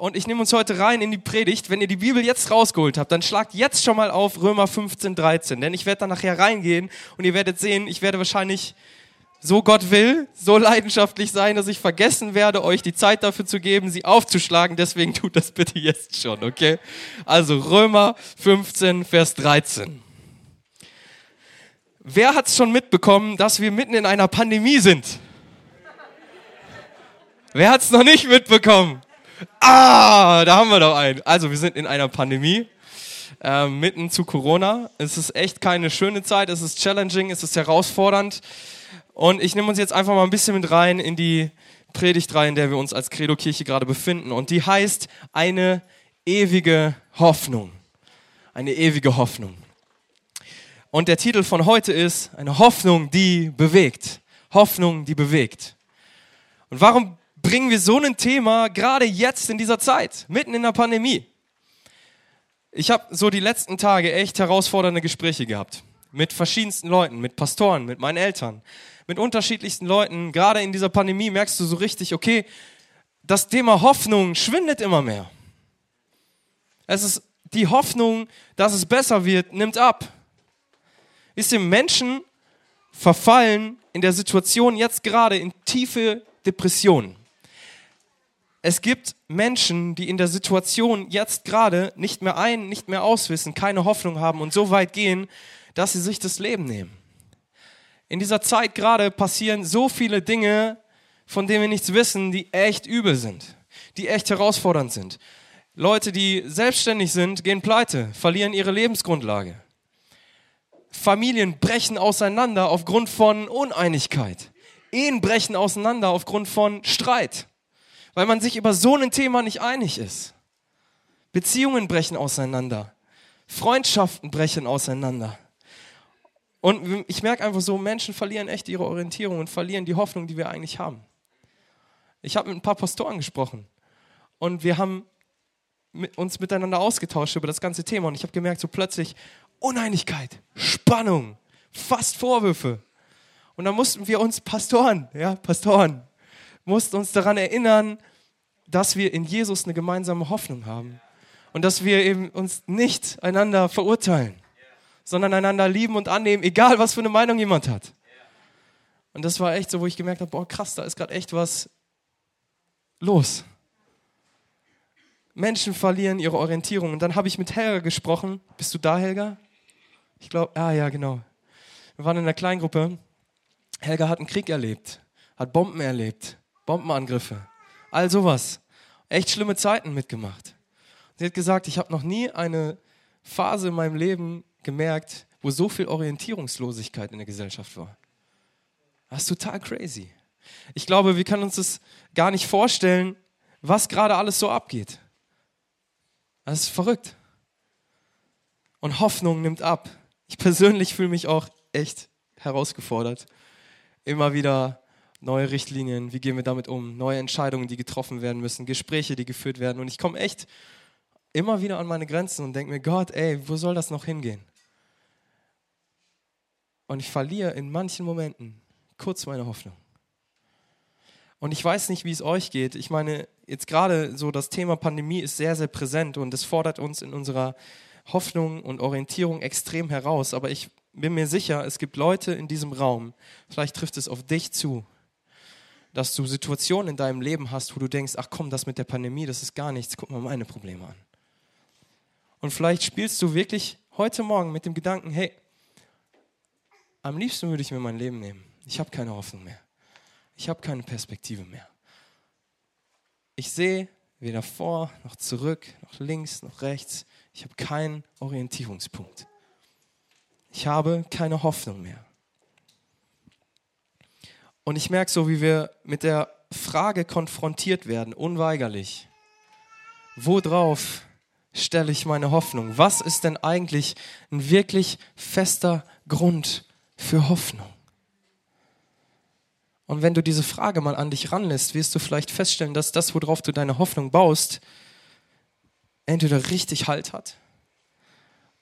Und ich nehme uns heute rein in die Predigt. Wenn ihr die Bibel jetzt rausgeholt habt, dann schlagt jetzt schon mal auf Römer 15, 13. Denn ich werde da nachher reingehen und ihr werdet sehen, ich werde wahrscheinlich, so Gott will, so leidenschaftlich sein, dass ich vergessen werde, euch die Zeit dafür zu geben, sie aufzuschlagen. Deswegen tut das bitte jetzt schon, okay? Also Römer 15, Vers 13. Wer hat es schon mitbekommen, dass wir mitten in einer Pandemie sind? Wer hat es noch nicht mitbekommen? Ah, da haben wir doch einen. Also wir sind in einer Pandemie, äh, mitten zu Corona. Es ist echt keine schöne Zeit, es ist challenging, es ist herausfordernd. Und ich nehme uns jetzt einfach mal ein bisschen mit rein in die Predigtreihe, in der wir uns als Credo-Kirche gerade befinden. Und die heißt eine ewige Hoffnung. Eine ewige Hoffnung. Und der Titel von heute ist eine Hoffnung, die bewegt. Hoffnung, die bewegt. Und warum bringen wir so ein Thema gerade jetzt in dieser Zeit, mitten in der Pandemie. Ich habe so die letzten Tage echt herausfordernde Gespräche gehabt mit verschiedensten Leuten, mit Pastoren, mit meinen Eltern, mit unterschiedlichsten Leuten. Gerade in dieser Pandemie merkst du so richtig, okay, das Thema Hoffnung schwindet immer mehr. Es ist die Hoffnung, dass es besser wird, nimmt ab. Ist dem Menschen verfallen in der Situation jetzt gerade in tiefe Depressionen. Es gibt Menschen, die in der Situation jetzt gerade nicht mehr ein, nicht mehr auswissen, keine Hoffnung haben und so weit gehen, dass sie sich das Leben nehmen. In dieser Zeit gerade passieren so viele Dinge, von denen wir nichts wissen, die echt übel sind, die echt herausfordernd sind. Leute, die selbstständig sind, gehen pleite, verlieren ihre Lebensgrundlage. Familien brechen auseinander aufgrund von Uneinigkeit. Ehen brechen auseinander aufgrund von Streit weil man sich über so ein Thema nicht einig ist. Beziehungen brechen auseinander. Freundschaften brechen auseinander. Und ich merke einfach so, Menschen verlieren echt ihre Orientierung und verlieren die Hoffnung, die wir eigentlich haben. Ich habe mit ein paar Pastoren gesprochen und wir haben uns miteinander ausgetauscht über das ganze Thema und ich habe gemerkt, so plötzlich Uneinigkeit, Spannung, fast Vorwürfe. Und dann mussten wir uns Pastoren, ja, Pastoren, mussten uns daran erinnern, dass wir in Jesus eine gemeinsame Hoffnung haben und dass wir eben uns nicht einander verurteilen, sondern einander lieben und annehmen, egal was für eine Meinung jemand hat. Und das war echt so, wo ich gemerkt habe, boah krass, da ist gerade echt was los. Menschen verlieren ihre Orientierung. Und dann habe ich mit Helga gesprochen. Bist du da, Helga? Ich glaube, ah ja, genau. Wir waren in einer Kleingruppe. Helga hat einen Krieg erlebt, hat Bomben erlebt, Bombenangriffe, all sowas. Echt schlimme Zeiten mitgemacht. Sie hat gesagt, ich habe noch nie eine Phase in meinem Leben gemerkt, wo so viel Orientierungslosigkeit in der Gesellschaft war. Das ist total crazy. Ich glaube, wir können uns das gar nicht vorstellen, was gerade alles so abgeht. Das ist verrückt. Und Hoffnung nimmt ab. Ich persönlich fühle mich auch echt herausgefordert, immer wieder neue Richtlinien, wie gehen wir damit um, neue Entscheidungen, die getroffen werden müssen, Gespräche, die geführt werden. Und ich komme echt immer wieder an meine Grenzen und denke mir, Gott, ey, wo soll das noch hingehen? Und ich verliere in manchen Momenten kurz meine Hoffnung. Und ich weiß nicht, wie es euch geht. Ich meine, jetzt gerade so das Thema Pandemie ist sehr, sehr präsent und es fordert uns in unserer Hoffnung und Orientierung extrem heraus. Aber ich bin mir sicher, es gibt Leute in diesem Raum, vielleicht trifft es auf dich zu, dass du Situationen in deinem Leben hast, wo du denkst, ach komm, das mit der Pandemie, das ist gar nichts, guck mal meine Probleme an. Und vielleicht spielst du wirklich heute Morgen mit dem Gedanken, hey, am liebsten würde ich mir mein Leben nehmen. Ich habe keine Hoffnung mehr. Ich habe keine Perspektive mehr. Ich sehe weder vor noch zurück, noch links noch rechts. Ich habe keinen Orientierungspunkt. Ich habe keine Hoffnung mehr. Und ich merke so, wie wir mit der Frage konfrontiert werden, unweigerlich. Worauf stelle ich meine Hoffnung? Was ist denn eigentlich ein wirklich fester Grund für Hoffnung? Und wenn du diese Frage mal an dich ranlässt, wirst du vielleicht feststellen, dass das, worauf du deine Hoffnung baust, entweder richtig Halt hat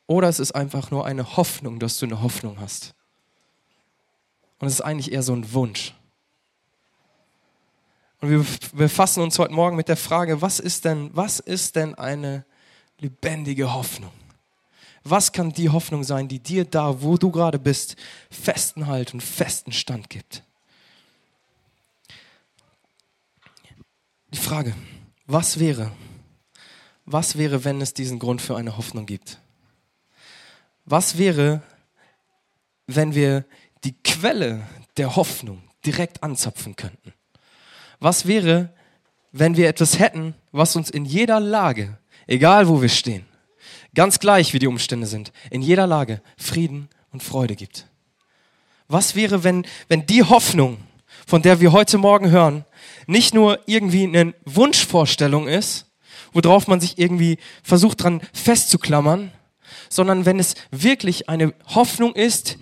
oder es ist einfach nur eine Hoffnung, dass du eine Hoffnung hast. Und es ist eigentlich eher so ein Wunsch. Und wir befassen uns heute Morgen mit der Frage, was ist denn, was ist denn eine lebendige Hoffnung? Was kann die Hoffnung sein, die dir da, wo du gerade bist, festen Halt und festen Stand gibt? Die Frage, was wäre, was wäre, wenn es diesen Grund für eine Hoffnung gibt? Was wäre, wenn wir die Quelle der Hoffnung direkt anzapfen könnten? Was wäre, wenn wir etwas hätten, was uns in jeder Lage, egal wo wir stehen, ganz gleich wie die Umstände sind, in jeder Lage Frieden und Freude gibt? Was wäre, wenn, wenn die Hoffnung, von der wir heute Morgen hören, nicht nur irgendwie eine Wunschvorstellung ist, worauf man sich irgendwie versucht dran festzuklammern, sondern wenn es wirklich eine Hoffnung ist,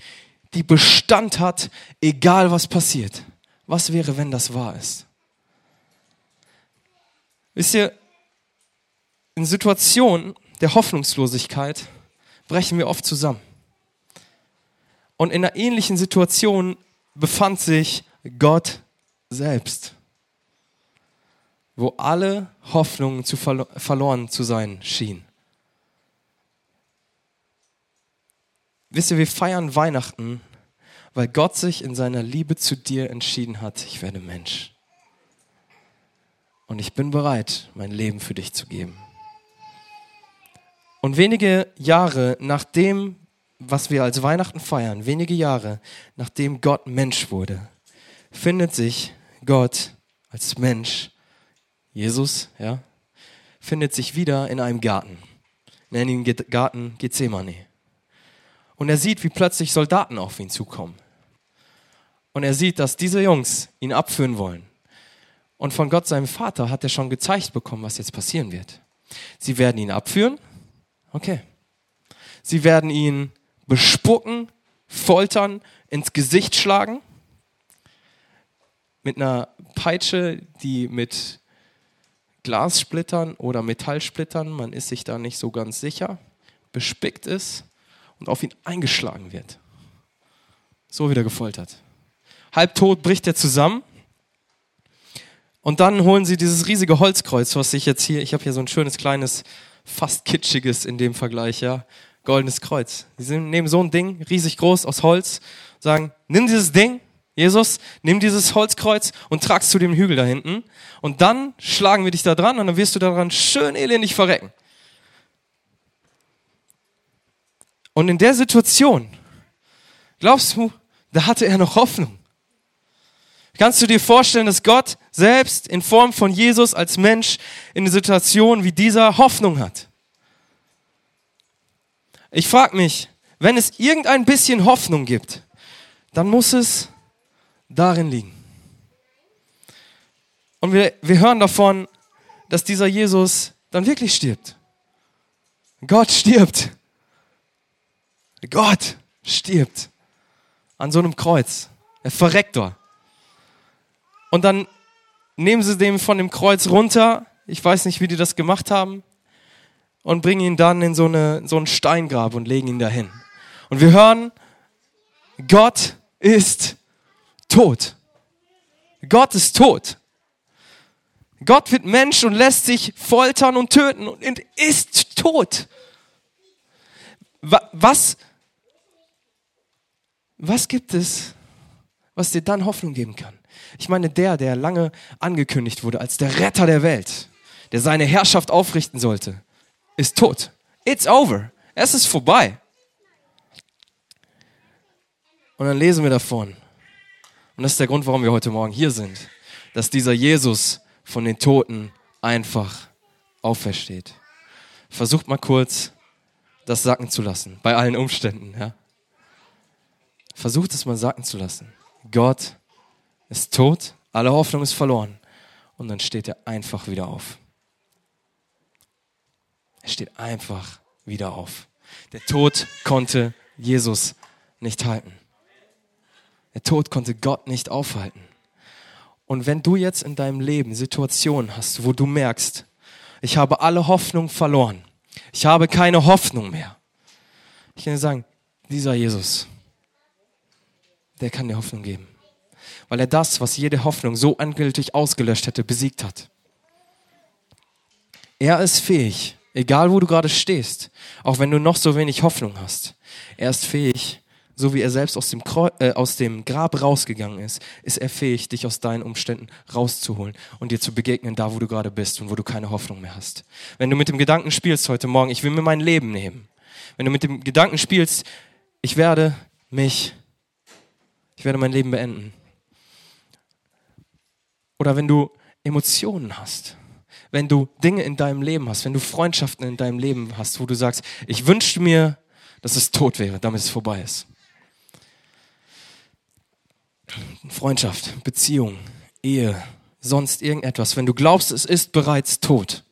die Bestand hat, egal was passiert. Was wäre, wenn das wahr ist? Wisst ihr, in Situationen der Hoffnungslosigkeit brechen wir oft zusammen. Und in einer ähnlichen Situation befand sich Gott selbst, wo alle Hoffnungen zu verlo verloren zu sein schien. Wisst ihr, wir feiern Weihnachten, weil Gott sich in seiner Liebe zu dir entschieden hat, ich werde Mensch. Und ich bin bereit, mein Leben für dich zu geben. Und wenige Jahre nachdem, was wir als Weihnachten feiern, wenige Jahre nachdem Gott Mensch wurde, findet sich Gott als Mensch, Jesus, ja, findet sich wieder in einem Garten. Nennen ihn Garten Gethsemane. Und er sieht, wie plötzlich Soldaten auf ihn zukommen. Und er sieht, dass diese Jungs ihn abführen wollen. Und von Gott, seinem Vater, hat er schon gezeigt bekommen, was jetzt passieren wird. Sie werden ihn abführen. Okay. Sie werden ihn bespucken, foltern, ins Gesicht schlagen. Mit einer Peitsche, die mit Glassplittern oder Metallsplittern, man ist sich da nicht so ganz sicher, bespickt ist und auf ihn eingeschlagen wird. So wieder gefoltert. Halbtot bricht er zusammen. Und dann holen sie dieses riesige Holzkreuz, was ich jetzt hier, ich habe hier so ein schönes kleines, fast kitschiges in dem Vergleich, ja, goldenes Kreuz. Sie nehmen so ein Ding, riesig groß aus Holz, sagen, nimm dieses Ding, Jesus, nimm dieses Holzkreuz und trag's zu dem Hügel da hinten. Und dann schlagen wir dich da dran und dann wirst du daran schön elendig verrecken. Und in der Situation, glaubst du, da hatte er noch Hoffnung. Kannst du dir vorstellen, dass Gott selbst in Form von Jesus als Mensch in eine Situation wie dieser Hoffnung hat? Ich frage mich, wenn es irgendein bisschen Hoffnung gibt, dann muss es darin liegen. Und wir, wir hören davon, dass dieser Jesus dann wirklich stirbt. Gott stirbt. Gott stirbt an so einem Kreuz. Er verreckt dort. Und dann nehmen sie den von dem Kreuz runter. Ich weiß nicht, wie die das gemacht haben. Und bringen ihn dann in so, eine, so ein Steingrab und legen ihn dahin. Und wir hören, Gott ist tot. Gott ist tot. Gott wird Mensch und lässt sich foltern und töten und ist tot. Was, was gibt es, was dir dann Hoffnung geben kann? Ich meine, der, der lange angekündigt wurde als der Retter der Welt, der seine Herrschaft aufrichten sollte, ist tot. It's over. Es ist vorbei. Und dann lesen wir davon. Und das ist der Grund, warum wir heute Morgen hier sind. Dass dieser Jesus von den Toten einfach aufersteht. Versucht mal kurz, das sacken zu lassen, bei allen Umständen. Ja? Versucht es mal sacken zu lassen. Gott ist tot, alle Hoffnung ist verloren. Und dann steht er einfach wieder auf. Er steht einfach wieder auf. Der Tod konnte Jesus nicht halten. Der Tod konnte Gott nicht aufhalten. Und wenn du jetzt in deinem Leben Situationen hast, wo du merkst, ich habe alle Hoffnung verloren, ich habe keine Hoffnung mehr, ich kann dir sagen, dieser Jesus, der kann dir Hoffnung geben. weil er das, was jede Hoffnung so endgültig ausgelöscht hätte, besiegt hat. Er ist fähig, egal wo du gerade stehst, auch wenn du noch so wenig Hoffnung hast, er ist fähig, so wie er selbst aus dem, Kreu äh, aus dem Grab rausgegangen ist, ist er fähig, dich aus deinen Umständen rauszuholen und dir zu begegnen, da wo du gerade bist und wo du keine Hoffnung mehr hast. Wenn du mit dem Gedanken spielst heute Morgen, ich will mir mein Leben nehmen. Wenn du mit dem Gedanken spielst, ich werde mich, ich werde mein Leben beenden. Oder wenn du Emotionen hast, wenn du Dinge in deinem Leben hast, wenn du Freundschaften in deinem Leben hast, wo du sagst, ich wünschte mir, dass es tot wäre, damit es vorbei ist. Freundschaft, Beziehung, Ehe, sonst irgendetwas, wenn du glaubst, es ist bereits tot.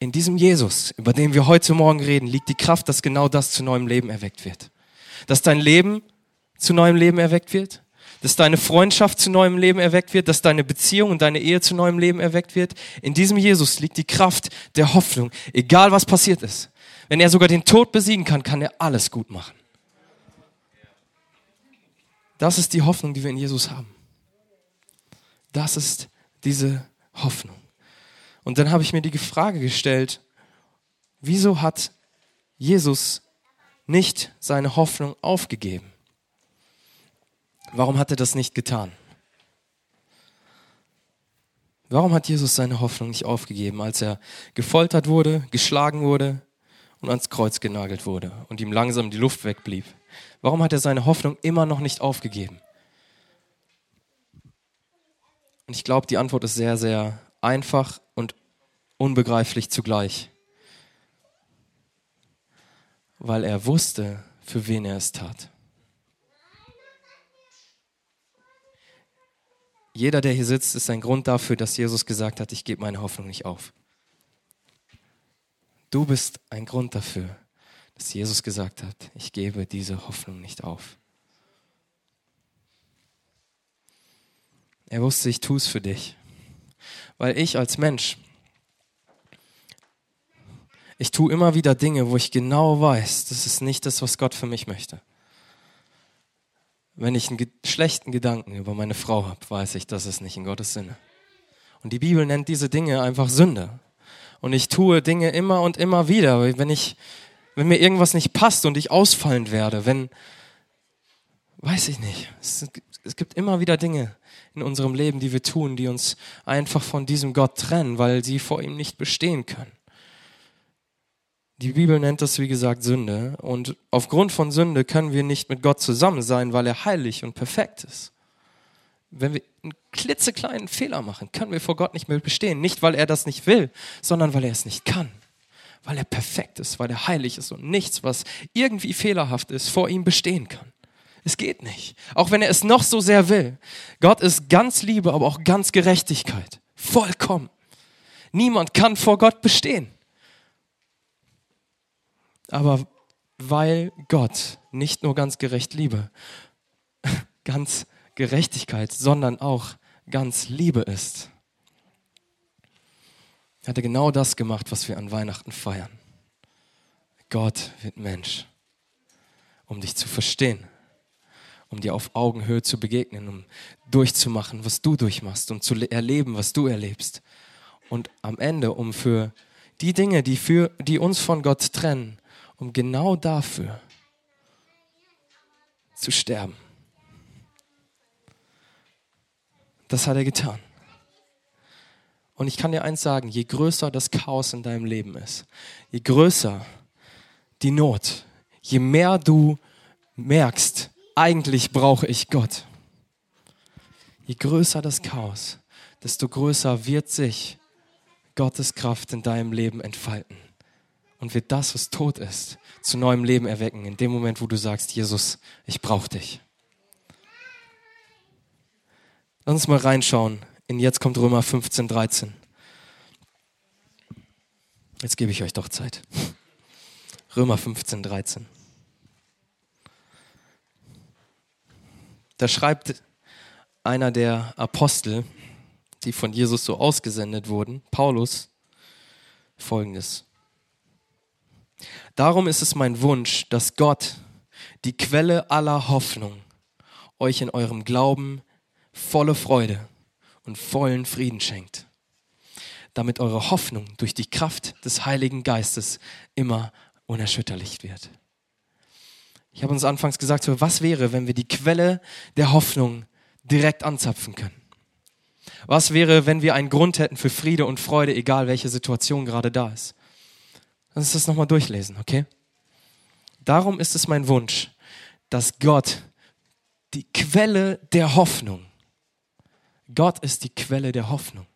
In diesem Jesus, über den wir heute Morgen reden, liegt die Kraft, dass genau das zu neuem Leben erweckt wird. Dass dein Leben zu neuem Leben erweckt wird, dass deine Freundschaft zu neuem Leben erweckt wird, dass deine Beziehung und deine Ehe zu neuem Leben erweckt wird. In diesem Jesus liegt die Kraft der Hoffnung, egal was passiert ist. Wenn er sogar den Tod besiegen kann, kann er alles gut machen. Das ist die Hoffnung, die wir in Jesus haben. Das ist diese Hoffnung. Und dann habe ich mir die Frage gestellt, wieso hat Jesus nicht seine Hoffnung aufgegeben? Warum hat er das nicht getan? Warum hat Jesus seine Hoffnung nicht aufgegeben, als er gefoltert wurde, geschlagen wurde und ans Kreuz genagelt wurde und ihm langsam die Luft wegblieb? Warum hat er seine Hoffnung immer noch nicht aufgegeben? Und ich glaube, die Antwort ist sehr, sehr einfach und unbegreiflich zugleich. Weil er wusste, für wen er es tat. Jeder, der hier sitzt, ist ein Grund dafür, dass Jesus gesagt hat, ich gebe meine Hoffnung nicht auf. Du bist ein Grund dafür, dass Jesus gesagt hat, ich gebe diese Hoffnung nicht auf. Er wusste, ich tue es für dich. Weil ich als Mensch, ich tue immer wieder Dinge, wo ich genau weiß, das ist nicht das, was Gott für mich möchte. Wenn ich einen schlechten Gedanken über meine Frau habe, weiß ich, das ist nicht in Gottes Sinne. Und die Bibel nennt diese Dinge einfach Sünde. Und ich tue Dinge immer und immer wieder. Wenn ich wenn mir irgendwas nicht passt und ich ausfallend werde, wenn, weiß ich nicht, es, es gibt immer wieder Dinge in unserem Leben, die wir tun, die uns einfach von diesem Gott trennen, weil sie vor ihm nicht bestehen können. Die Bibel nennt das, wie gesagt, Sünde. Und aufgrund von Sünde können wir nicht mit Gott zusammen sein, weil er heilig und perfekt ist. Wenn wir einen klitzekleinen Fehler machen, können wir vor Gott nicht mehr bestehen. Nicht, weil er das nicht will, sondern weil er es nicht kann weil er perfekt ist, weil er heilig ist und nichts, was irgendwie fehlerhaft ist, vor ihm bestehen kann. Es geht nicht. Auch wenn er es noch so sehr will. Gott ist ganz Liebe, aber auch ganz Gerechtigkeit. Vollkommen. Niemand kann vor Gott bestehen. Aber weil Gott nicht nur ganz gerecht Liebe, ganz Gerechtigkeit, sondern auch ganz Liebe ist, er hatte genau das gemacht, was wir an Weihnachten feiern. Gott wird Mensch, um dich zu verstehen, um dir auf Augenhöhe zu begegnen, um durchzumachen, was du durchmachst, um zu erleben, was du erlebst. Und am Ende, um für die Dinge, die, für, die uns von Gott trennen, um genau dafür zu sterben. Das hat er getan. Und ich kann dir eins sagen, je größer das Chaos in deinem Leben ist, je größer die Not, je mehr du merkst, eigentlich brauche ich Gott, je größer das Chaos, desto größer wird sich Gottes Kraft in deinem Leben entfalten und wird das, was tot ist, zu neuem Leben erwecken, in dem Moment, wo du sagst, Jesus, ich brauche dich. Lass uns mal reinschauen in jetzt kommt Römer 15, 13. Jetzt gebe ich euch doch Zeit. Römer 15, 13. Da schreibt einer der Apostel, die von Jesus so ausgesendet wurden, Paulus, folgendes. Darum ist es mein Wunsch, dass Gott, die Quelle aller Hoffnung, euch in eurem Glauben volle Freude und vollen Frieden schenkt, damit eure Hoffnung durch die Kraft des Heiligen Geistes immer unerschütterlich wird. Ich habe uns anfangs gesagt, was wäre, wenn wir die Quelle der Hoffnung direkt anzapfen können? Was wäre, wenn wir einen Grund hätten für Friede und Freude, egal welche Situation gerade da ist? Lass uns das nochmal durchlesen, okay? Darum ist es mein Wunsch, dass Gott die Quelle der Hoffnung, Gott ist die Quelle der Hoffnung.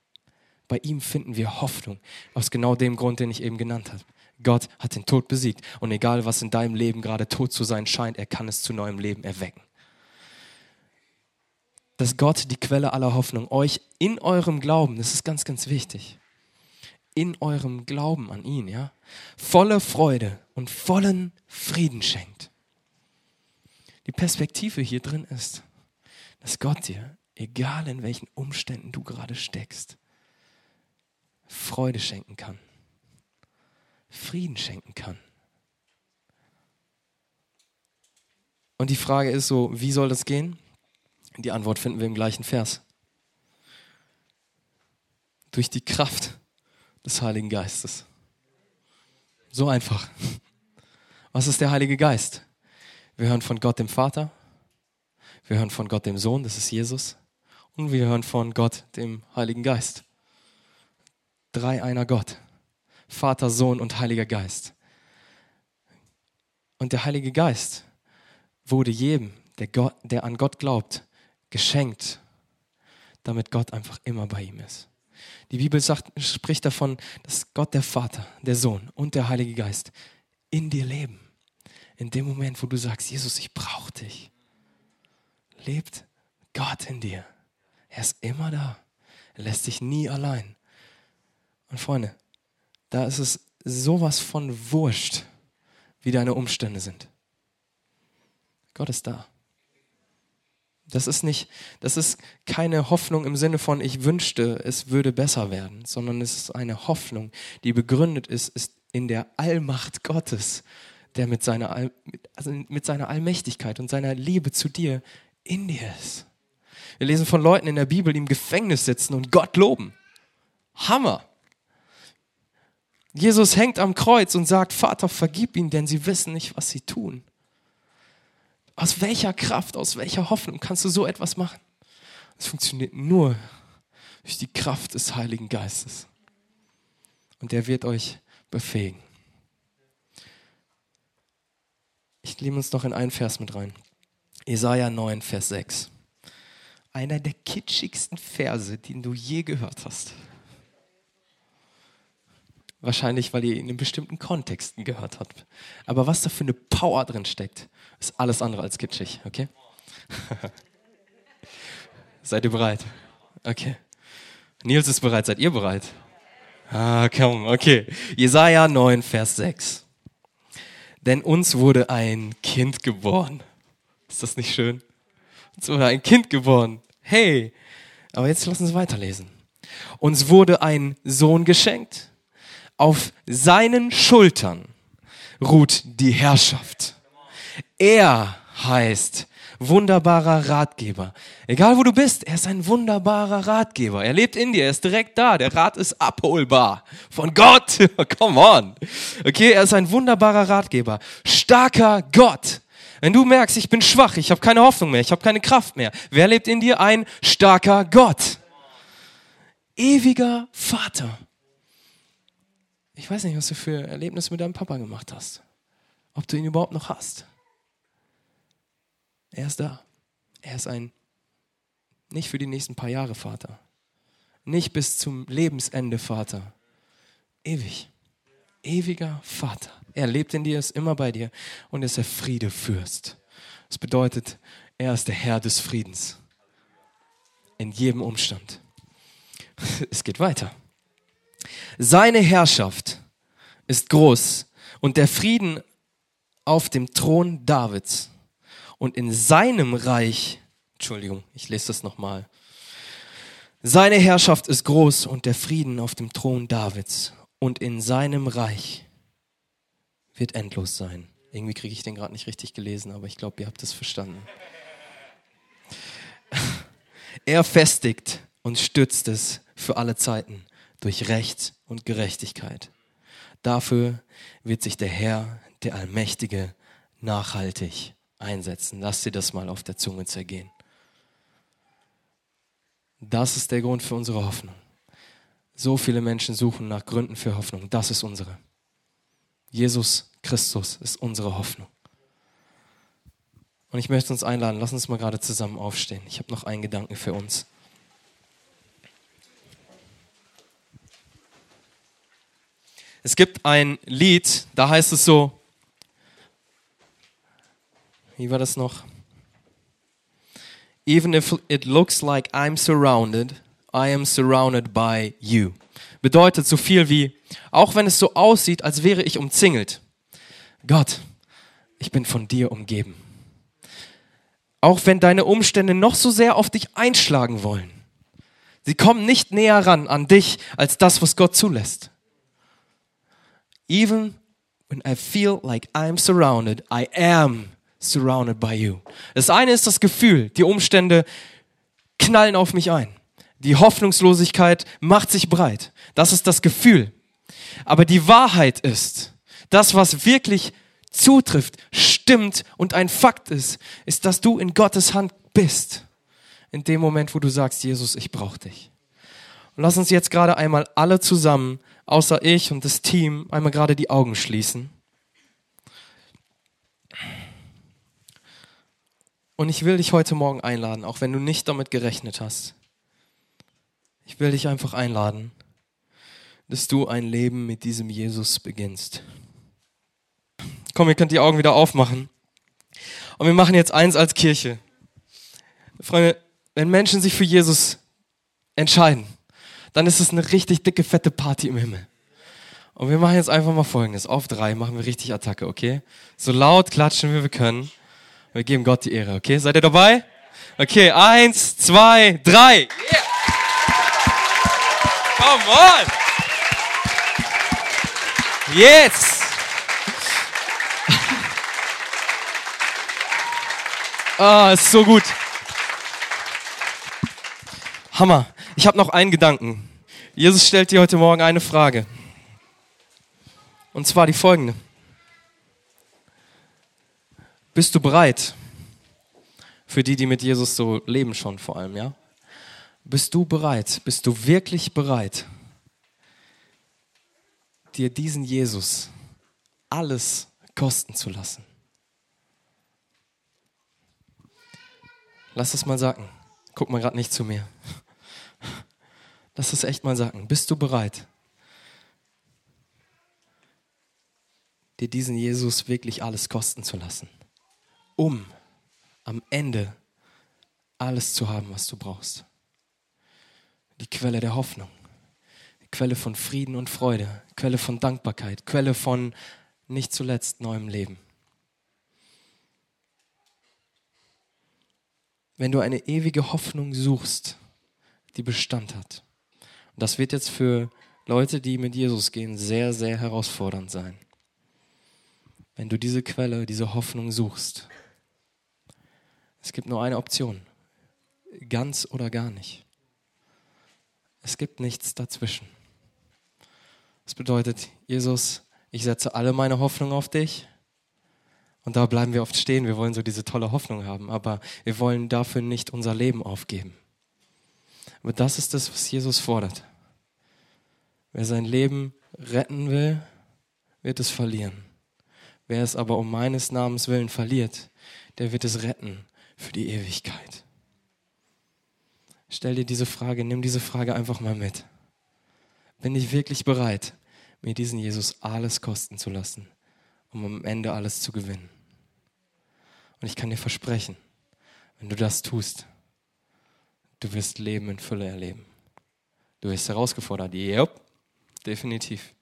Bei ihm finden wir Hoffnung aus genau dem Grund, den ich eben genannt habe. Gott hat den Tod besiegt und egal was in deinem Leben gerade tot zu sein scheint, er kann es zu neuem Leben erwecken. Dass Gott die Quelle aller Hoffnung euch in eurem Glauben, das ist ganz, ganz wichtig, in eurem Glauben an ihn, ja, volle Freude und vollen Frieden schenkt. Die Perspektive hier drin ist, dass Gott dir, egal in welchen Umständen du gerade steckst, Freude schenken kann, Frieden schenken kann. Und die Frage ist so, wie soll das gehen? Die Antwort finden wir im gleichen Vers. Durch die Kraft des Heiligen Geistes. So einfach. Was ist der Heilige Geist? Wir hören von Gott dem Vater, wir hören von Gott dem Sohn, das ist Jesus, und wir hören von Gott dem Heiligen Geist. Drei einer Gott. Vater, Sohn und Heiliger Geist. Und der Heilige Geist wurde jedem, der, Gott, der an Gott glaubt, geschenkt, damit Gott einfach immer bei ihm ist. Die Bibel sagt, spricht davon, dass Gott der Vater, der Sohn und der Heilige Geist in dir leben. In dem Moment, wo du sagst, Jesus, ich brauche dich, lebt Gott in dir. Er ist immer da. Er lässt dich nie allein. Und Freunde, da ist es sowas von wurscht, wie deine Umstände sind. Gott ist da. Das ist nicht, das ist keine Hoffnung im Sinne von, ich wünschte, es würde besser werden, sondern es ist eine Hoffnung, die begründet ist, ist in der Allmacht Gottes, der mit seiner, also mit seiner Allmächtigkeit und seiner Liebe zu dir in dir ist. Wir lesen von Leuten in der Bibel, die im Gefängnis sitzen und Gott loben. Hammer! Jesus hängt am Kreuz und sagt, Vater, vergib ihnen, denn sie wissen nicht, was sie tun. Aus welcher Kraft, aus welcher Hoffnung kannst du so etwas machen? Es funktioniert nur durch die Kraft des Heiligen Geistes. Und der wird euch befähigen. Ich nehme uns noch in einen Vers mit rein. Jesaja 9, Vers 6. Einer der kitschigsten Verse, den du je gehört hast. Wahrscheinlich, weil ihr ihn in bestimmten Kontexten gehört habt. Aber was da für eine Power drin steckt, ist alles andere als kitschig, okay? Seid ihr bereit? Okay. Nils ist bereit. Seid ihr bereit? Ah, komm, okay. Jesaja 9, Vers 6. Denn uns wurde ein Kind geboren. Ist das nicht schön? Uns wurde ein Kind geboren. Hey, aber jetzt lassen Sie weiterlesen. Uns wurde ein Sohn geschenkt auf seinen Schultern ruht die Herrschaft. Er heißt wunderbarer Ratgeber. Egal wo du bist, er ist ein wunderbarer Ratgeber. Er lebt in dir, er ist direkt da. Der Rat ist abholbar. Von Gott. Come on. Okay, er ist ein wunderbarer Ratgeber. Starker Gott. Wenn du merkst, ich bin schwach, ich habe keine Hoffnung mehr, ich habe keine Kraft mehr. Wer lebt in dir? Ein starker Gott. Ewiger Vater. Ich weiß nicht, was du für Erlebnisse mit deinem Papa gemacht hast. Ob du ihn überhaupt noch hast. Er ist da. Er ist ein nicht für die nächsten paar Jahre Vater. Nicht bis zum Lebensende Vater. Ewig. Ewiger Vater. Er lebt in dir, ist immer bei dir und ist der Friedefürst. Das bedeutet, er ist der Herr des Friedens. In jedem Umstand. Es geht weiter. Seine Herrschaft ist groß und der Frieden auf dem Thron Davids und in seinem Reich, Entschuldigung, ich lese das nochmal. Seine Herrschaft ist groß und der Frieden auf dem Thron Davids und in seinem Reich wird endlos sein. Irgendwie kriege ich den gerade nicht richtig gelesen, aber ich glaube, ihr habt es verstanden. Er festigt und stützt es für alle Zeiten durch Recht und Gerechtigkeit. Dafür wird sich der Herr, der Allmächtige, nachhaltig einsetzen. Lass dir das mal auf der Zunge zergehen. Das ist der Grund für unsere Hoffnung. So viele Menschen suchen nach Gründen für Hoffnung. Das ist unsere. Jesus Christus ist unsere Hoffnung. Und ich möchte uns einladen, lass uns mal gerade zusammen aufstehen. Ich habe noch einen Gedanken für uns. Es gibt ein Lied, da heißt es so, wie war das noch? Even if it looks like I'm surrounded, I am surrounded by you. Bedeutet so viel wie, auch wenn es so aussieht, als wäre ich umzingelt. Gott, ich bin von dir umgeben. Auch wenn deine Umstände noch so sehr auf dich einschlagen wollen. Sie kommen nicht näher ran an dich als das, was Gott zulässt. Even when I feel like I'm surrounded, I am surrounded by you. Das eine ist das Gefühl, die Umstände knallen auf mich ein. Die Hoffnungslosigkeit macht sich breit. Das ist das Gefühl. Aber die Wahrheit ist, das, was wirklich zutrifft, stimmt und ein Fakt ist, ist, dass du in Gottes Hand bist. In dem Moment, wo du sagst, Jesus, ich brauche dich. Und lass uns jetzt gerade einmal alle zusammen, außer ich und das Team, einmal gerade die Augen schließen. Und ich will dich heute Morgen einladen, auch wenn du nicht damit gerechnet hast. Ich will dich einfach einladen, dass du ein Leben mit diesem Jesus beginnst. Komm, ihr könnt die Augen wieder aufmachen. Und wir machen jetzt eins als Kirche. Freunde, wenn Menschen sich für Jesus entscheiden, dann ist es eine richtig dicke, fette Party im Himmel. Und wir machen jetzt einfach mal Folgendes. Auf drei machen wir richtig Attacke, okay? So laut klatschen, wie wir können. Wir geben Gott die Ehre, okay? Seid ihr dabei? Okay, eins, zwei, drei. Yeah. Come on! Jetzt! Ah, ist so gut. Hammer. Ich habe noch einen Gedanken. Jesus stellt dir heute Morgen eine Frage. Und zwar die folgende. Bist du bereit? Für die, die mit Jesus so leben schon vor allem, ja? Bist du bereit? Bist du wirklich bereit, dir diesen Jesus alles kosten zu lassen? Lass es mal sagen. Guck mal gerade nicht zu mir. Lass es echt mal sagen. Bist du bereit, dir diesen Jesus wirklich alles kosten zu lassen? Um am Ende alles zu haben, was du brauchst. Die Quelle der Hoffnung, die Quelle von Frieden und Freude, Quelle von Dankbarkeit, Quelle von nicht zuletzt neuem Leben. Wenn du eine ewige Hoffnung suchst, die Bestand hat, und das wird jetzt für Leute, die mit Jesus gehen, sehr, sehr herausfordernd sein. Wenn du diese Quelle, diese Hoffnung suchst, es gibt nur eine Option. Ganz oder gar nicht. Es gibt nichts dazwischen. Das bedeutet, Jesus, ich setze alle meine Hoffnung auf dich. Und da bleiben wir oft stehen. Wir wollen so diese tolle Hoffnung haben, aber wir wollen dafür nicht unser Leben aufgeben. Aber das ist das, was Jesus fordert. Wer sein Leben retten will, wird es verlieren. Wer es aber um meines Namens willen verliert, der wird es retten für die Ewigkeit? Stell dir diese Frage, nimm diese Frage einfach mal mit. Bin ich wirklich bereit, mir diesen Jesus alles kosten zu lassen, um am Ende alles zu gewinnen? Und ich kann dir versprechen, wenn du das tust, du wirst Leben in Fülle erleben. Du wirst herausgefordert, yep, definitiv.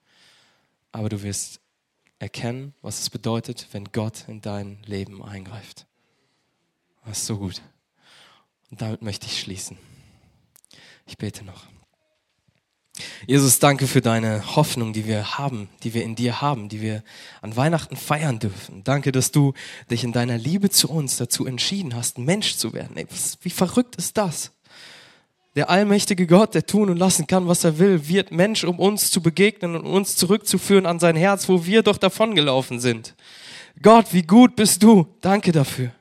Aber du wirst erkennen, was es bedeutet, wenn Gott in dein Leben eingreift. Das ist so gut. Und damit möchte ich schließen. Ich bete noch. Jesus, danke für deine Hoffnung, die wir haben, die wir in dir haben, die wir an Weihnachten feiern dürfen. Danke, dass du dich in deiner Liebe zu uns dazu entschieden hast, Mensch zu werden. Ey, was, wie verrückt ist das? Der allmächtige Gott, der tun und lassen kann, was er will, wird Mensch, um uns zu begegnen und uns zurückzuführen an sein Herz, wo wir doch davongelaufen sind. Gott, wie gut bist du. Danke dafür.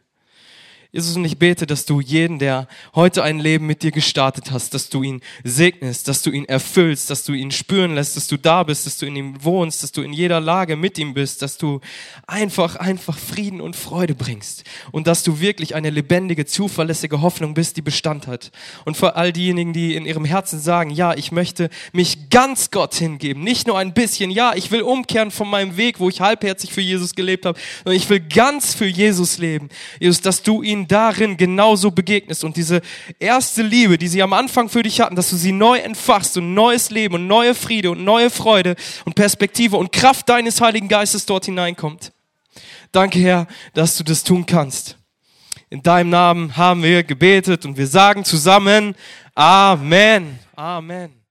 Jesus, und ich bete, dass du jeden, der heute ein Leben mit dir gestartet hast, dass du ihn segnest, dass du ihn erfüllst, dass du ihn spüren lässt, dass du da bist, dass du in ihm wohnst, dass du in jeder Lage mit ihm bist, dass du einfach, einfach Frieden und Freude bringst und dass du wirklich eine lebendige, zuverlässige Hoffnung bist, die Bestand hat. Und für all diejenigen, die in ihrem Herzen sagen, ja, ich möchte mich ganz Gott hingeben, nicht nur ein bisschen, ja, ich will umkehren von meinem Weg, wo ich halbherzig für Jesus gelebt habe, sondern ich will ganz für Jesus leben. Jesus, dass du ihn darin genauso begegnest und diese erste Liebe, die sie am Anfang für dich hatten, dass du sie neu entfachst und neues Leben und neue Friede und neue Freude und Perspektive und Kraft deines Heiligen Geistes dort hineinkommt. Danke, Herr, dass du das tun kannst. In deinem Namen haben wir gebetet und wir sagen zusammen Amen. Amen.